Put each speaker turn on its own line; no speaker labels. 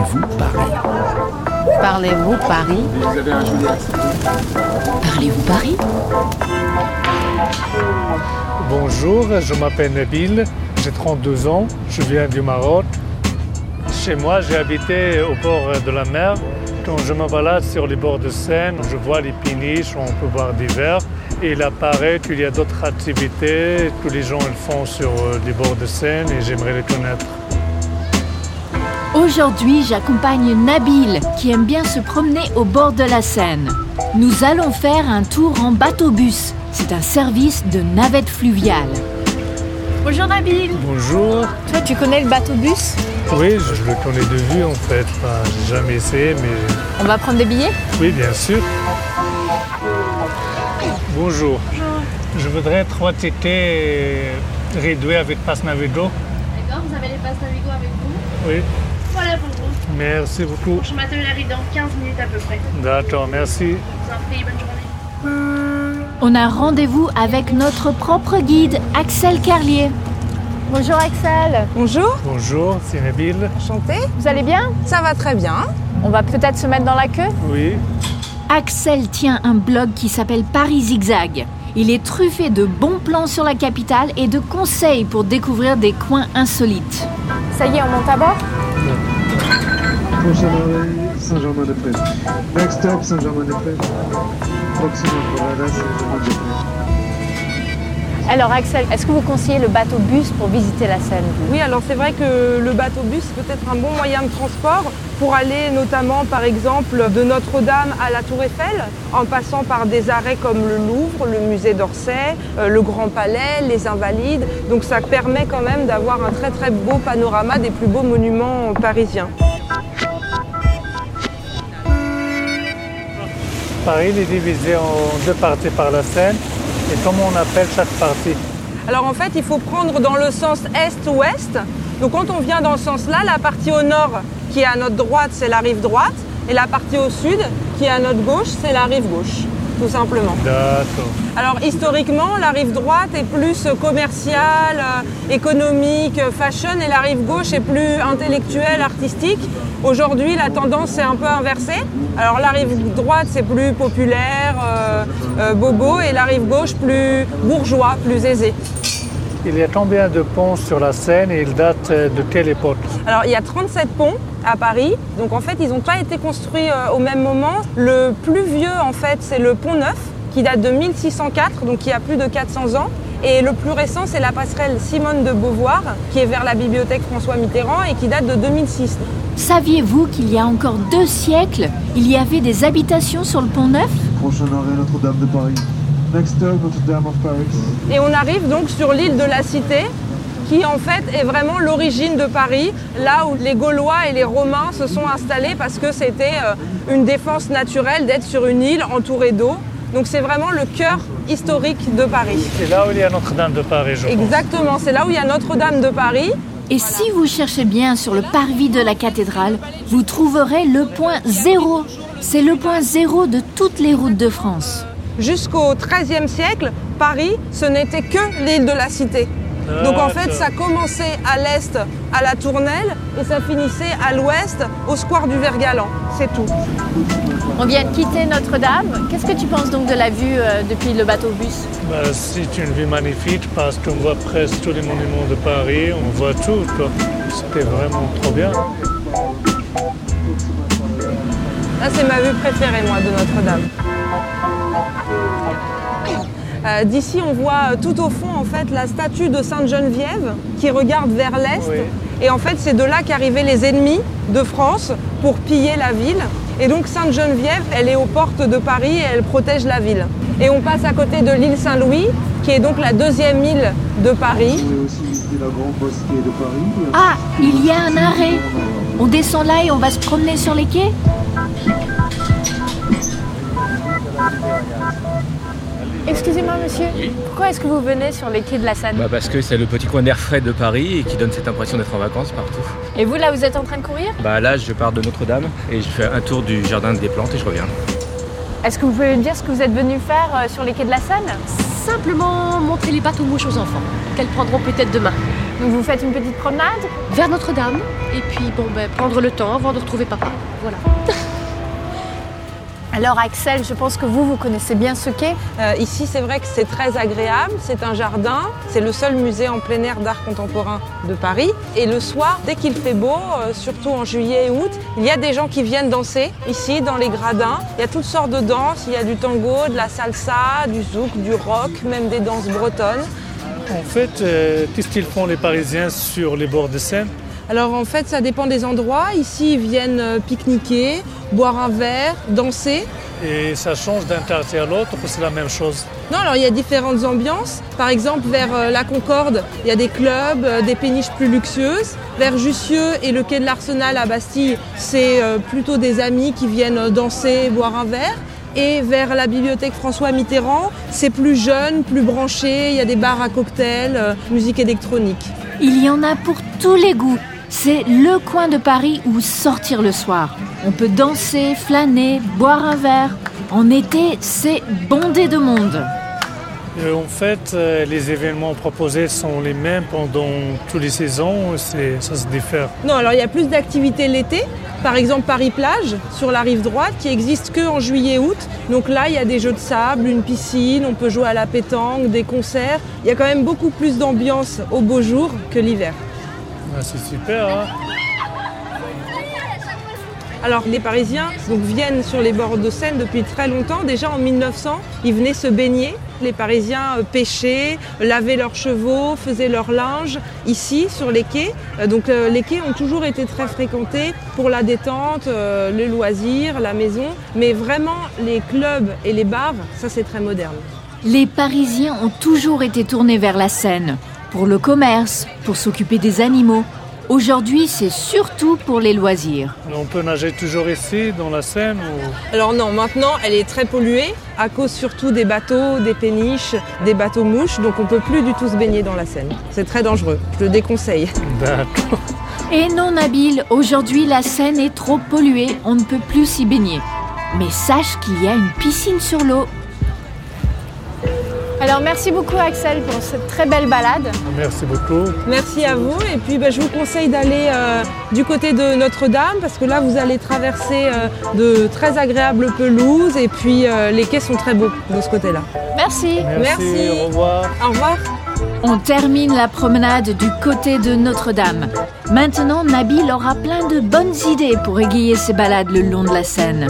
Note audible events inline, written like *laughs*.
Parlez-vous Paris?
Parlez-vous Paris?
Vous avez un joli accent.
Parlez-vous Paris?
Bonjour, je m'appelle Nabil, j'ai 32 ans, je viens du Maroc. Chez moi, j'ai habité au bord de la mer. Quand je me balade sur les bords de Seine, je vois les péniches, on peut voir des verres. Et il apparaît qu'il y a d'autres activités que les gens le font sur euh, les bords de Seine et j'aimerais les connaître.
Aujourd'hui, j'accompagne Nabil, qui aime bien se promener au bord de la Seine. Nous allons faire un tour en bateau-bus. C'est un service de navette fluviale.
Bonjour Nabil
Bonjour.
Toi, tu connais le bateau-bus?
Oui, je je le connais de vue en fait. Enfin, j'ai jamais essayé, mais
On va prendre des billets?
Oui, bien sûr. Bonjour. Je voudrais trois tickets réduits avec passe Navigo.
D'accord, vous avez les passes Navigo avec vous?
Oui, Merci beaucoup.
Je m'attelle arrive dans 15 minutes à peu près.
D'accord, merci.
Je vous en prie, bonne journée.
On a rendez-vous avec notre propre guide, Axel Carlier.
Bonjour Axel
Bonjour,
Bonjour, c'est Nabil.
enchanté.
Vous allez bien?
Ça va très bien.
On va peut-être se mettre dans la queue?
Oui,
Axel tient un blog qui s'appelle Paris Zigzag. Il est truffé de bons plans sur la capitale et de conseils pour découvrir des coins insolites.
Ça y est, on monte à bord?
Prochain arrêt, Saint-Germain-des-Prés. Next stop, Saint-Germain-des-Prés. Proxima Saint-Germain-des-Prés.
Alors Axel, est-ce que vous conseillez le bateau-bus pour visiter la Seine
Oui, alors c'est vrai que le bateau-bus peut être un bon moyen de transport pour aller notamment par exemple de Notre-Dame à la Tour Eiffel, en passant par des arrêts comme le Louvre, le musée d'Orsay, euh, le Grand Palais, les Invalides. Donc ça permet quand même d'avoir un très très beau panorama des plus beaux monuments parisiens.
Paris est divisé en deux parties par la Seine. Et comment on appelle chaque partie
Alors en fait, il faut prendre dans le sens est-ouest. Donc quand on vient dans ce sens-là, la partie au nord qui est à notre droite, c'est la rive droite. Et la partie au sud qui est à notre gauche, c'est la rive gauche, tout simplement.
D'accord.
Alors historiquement, la rive droite est plus commerciale, euh, économique, euh, fashion, et la rive gauche est plus intellectuelle, artistique. Aujourd'hui, la tendance est un peu inversée. Alors la rive droite, c'est plus populaire, euh, euh, bobo, et la rive gauche, plus bourgeois, plus aisé.
Il y a combien de ponts sur la Seine et ils datent euh, de quelle époque
Alors il y a 37 ponts à Paris, donc en fait ils n'ont pas été construits euh, au même moment. Le plus vieux en fait c'est le pont Neuf qui date de 1604, donc qui a plus de 400 ans. Et le plus récent c'est la passerelle Simone de Beauvoir qui est vers la bibliothèque François Mitterrand et qui date de 2006.
Saviez-vous qu'il y a encore deux siècles, il y avait des habitations sur le pont Neuf?
Prochain arrêt, Notre-Dame de Paris. Next stop, Notre-Dame of Paris.
Et on arrive donc sur l'île de la Cité qui en fait est vraiment l'origine de Paris, là où les Gaulois et les Romains se sont installés parce que c'était euh, une défense naturelle d'être sur une île entourée d'eau. Donc c'est vraiment le cœur historique de Paris.
C'est là où il y a Notre-Dame de Paris, je.
Exactement, c'est là où il y a Notre-Dame de Paris.
Et si vous cherchez bien sur le parvis de la cathédrale, vous trouverez le point zéro. C'est le point zéro de toutes les routes de France.
Jusqu'au XIIIe siècle, Paris, ce n'était que l'île de la Cité. Donc en fait, ça commençait à l'est à la Tournelle et ça finissait à l'ouest au square du Vergalan. C'est tout.
On vient de quitter Notre-Dame. Qu'est-ce que tu penses donc de la vue euh, depuis le bateau-bus
Bah, c'est une vue magnifique parce qu'on voit presque tous les monuments de Paris, on voit tout. C'était vraiment trop bien.
Là, c'est ma vue préférée, moi, de Notre-Dame. Euh, D'ici, on voit euh, tout au fond, en fait, la statue de Sainte-Geneviève qui regarde vers l'est.
Oui.
Et en fait, c'est de là qu'arrivaient les ennemis de France pour piller la ville. Et donc, Sainte-Geneviève, elle est aux portes de Paris et elle protège la ville. Et on passe à côté de l'île Saint-Louis, qui est donc la deuxième île
de Paris.
Ah, il y a un arrêt. On descend là et on va se promener sur les quais?
Excusez-moi monsieur, pourquoi est-ce que vous venez sur les quais de la Seine
Bah parce que c'est le petit coin d'air frais de Paris et qui donne cette impression d'être en vacances partout.
Et vous là, vous êtes en train de courir
Bah là je pars de Notre-Dame et je fais un tour du jardin des plantes et je reviens.
Est-ce que vous pouvez me dire ce que vous êtes venu faire euh, sur les quais de la Seine
Simplement montrer les bateaux mouches aux enfants, qu'elles prendront peut-être demain.
Donc vous faites une petite promenade
vers Notre-Dame et puis bon ben prendre le temps avant de retrouver papa. Voilà. *laughs*
Alors Axel, je pense que vous, vous connaissez bien ce quai.
Euh, ici, c'est vrai que c'est très agréable. C'est un jardin. C'est le seul musée en plein air d'art contemporain de Paris. Et le soir, dès qu'il fait beau, euh, surtout en juillet et août, il y a des gens qui viennent danser ici dans les gradins. Il y a toutes sortes de danses. Il y a du tango, de la salsa, du zouk, du rock, même des danses bretonnes.
En fait, euh, qu'est-ce qu'ils font les Parisiens sur les bords de Seine?
Alors en fait, ça dépend des endroits. Ici, ils viennent euh, pique-niquer, boire un verre, danser.
Et ça change d'un quartier à l'autre ou c'est la même chose?
Non, alors il y a différentes ambiances. Par exemple, vers euh, la Concorde, il y a des clubs, euh, des péniches plus luxueuses. Vers Jussieu et le quai de l'Arsenal à Bastille, c'est plutôt des amis qui viennent danser, boire un verre. Et vers la bibliothèque François Mitterrand, c'est plus jeune, plus branché, il y a des bars à cocktails, musique électronique.
Il y en a pour tous les goûts. C'est le coin de Paris où sortir le soir. On peut danser, flâner, boire un verre. En été, c'est bondé de monde.
Euh, en fait, euh, les événements proposés sont les mêmes pendant toutes les saisons, ça se diffère.
Non, alors il y a plus d'activités l'été. Par exemple, Paris-Plage, sur la rive droite, qui existe que en juillet-août. Donc là, il y a des jeux de sable, une piscine, on peut jouer à la pétanque, des concerts. Il y a quand même beaucoup plus d'ambiance au beau jour que l'hiver.
Ah, c'est super. Hein
alors les Parisiens donc, viennent sur les bords de Seine depuis très longtemps. Déjà en 1900, ils venaient se baigner. Les Parisiens euh, pêchaient, lavaient leurs chevaux, faisaient leur linge ici sur les quais. Euh, donc euh, les quais ont toujours été très fréquentés pour la détente, le loisir, la maison. Mais vraiment les clubs et les bars, ça c'est très moderne.
Les Parisiens ont toujours été tournés vers la Seine pour le commerce, pour s'occuper des animaux. Aujourd'hui, c'est surtout pour les loisirs.
On peut nager toujours ici, dans la Seine
Alors non, maintenant, elle est très polluée à cause surtout des bateaux, des péniches, des bateaux mouches. Donc on ne peut plus du tout se baigner dans la Seine. C'est très dangereux. Je le déconseille.
D'accord.
Et non, Nabil, aujourd'hui, la Seine est trop polluée. On ne peut plus s'y baigner. Mais sache qu'il y a une piscine sur l'eau
alors merci beaucoup Axel pour cette très belle balade.
Merci beaucoup.
Merci à vous et puis ben, je vous conseille d'aller euh, du côté de Notre-Dame parce que là vous allez traverser euh, de très agréables pelouses et puis euh, les quais sont très beaux de ce côté-là.
Merci.
Merci. Au revoir.
Au revoir.
On termine la promenade du côté de Notre-Dame. Maintenant, Nabil aura plein de bonnes idées pour égayer ses balades le long de la Seine.